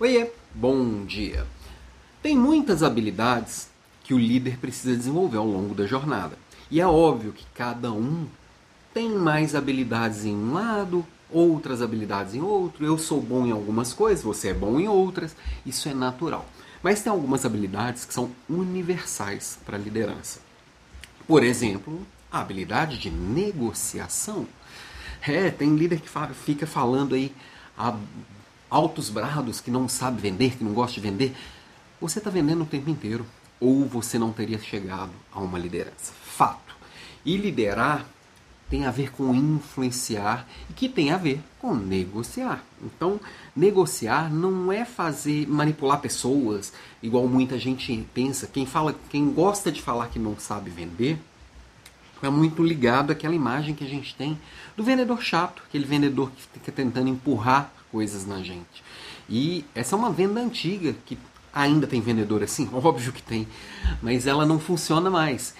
Oiê, bom dia. Tem muitas habilidades que o líder precisa desenvolver ao longo da jornada. E é óbvio que cada um tem mais habilidades em um lado, outras habilidades em outro. Eu sou bom em algumas coisas, você é bom em outras. Isso é natural. Mas tem algumas habilidades que são universais para a liderança. Por exemplo, a habilidade de negociação. É, tem líder que fica falando aí altos brados, que não sabe vender, que não gosta de vender, você está vendendo o tempo inteiro. Ou você não teria chegado a uma liderança. Fato. E liderar tem a ver com influenciar e que tem a ver com negociar. Então, negociar não é fazer manipular pessoas, igual muita gente pensa. Quem fala, quem gosta de falar que não sabe vender, é muito ligado àquela imagem que a gente tem do vendedor chato, aquele vendedor que fica tentando empurrar coisas na gente. E essa é uma venda antiga que ainda tem vendedor assim, óbvio que tem, mas ela não funciona mais.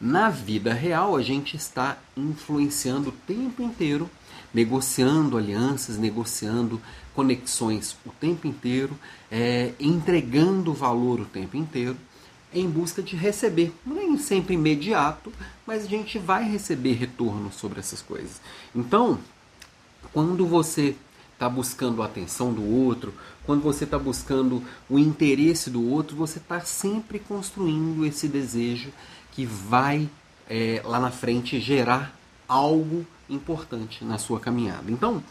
Na vida real, a gente está influenciando o tempo inteiro, negociando alianças, negociando conexões o tempo inteiro, é, entregando valor o tempo inteiro, em busca de receber. Nem sempre imediato, mas a gente vai receber retorno sobre essas coisas. Então, quando você está buscando a atenção do outro, quando você está buscando o interesse do outro, você está sempre construindo esse desejo que vai é, lá na frente gerar algo importante na sua caminhada. Então,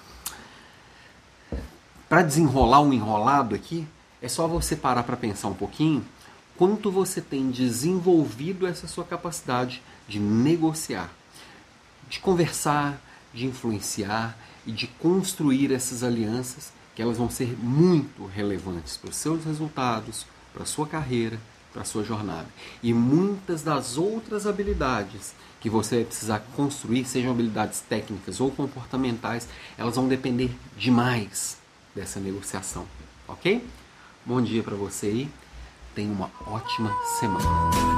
para desenrolar um enrolado aqui, é só você parar para pensar um pouquinho quanto você tem desenvolvido essa sua capacidade de negociar, de conversar, de influenciar e de construir essas alianças que elas vão ser muito relevantes para os seus resultados, para a sua carreira, para a sua jornada. E muitas das outras habilidades que você vai precisar construir, sejam habilidades técnicas ou comportamentais, elas vão depender demais dessa negociação, ok? Bom dia para você aí, tenha uma ótima semana.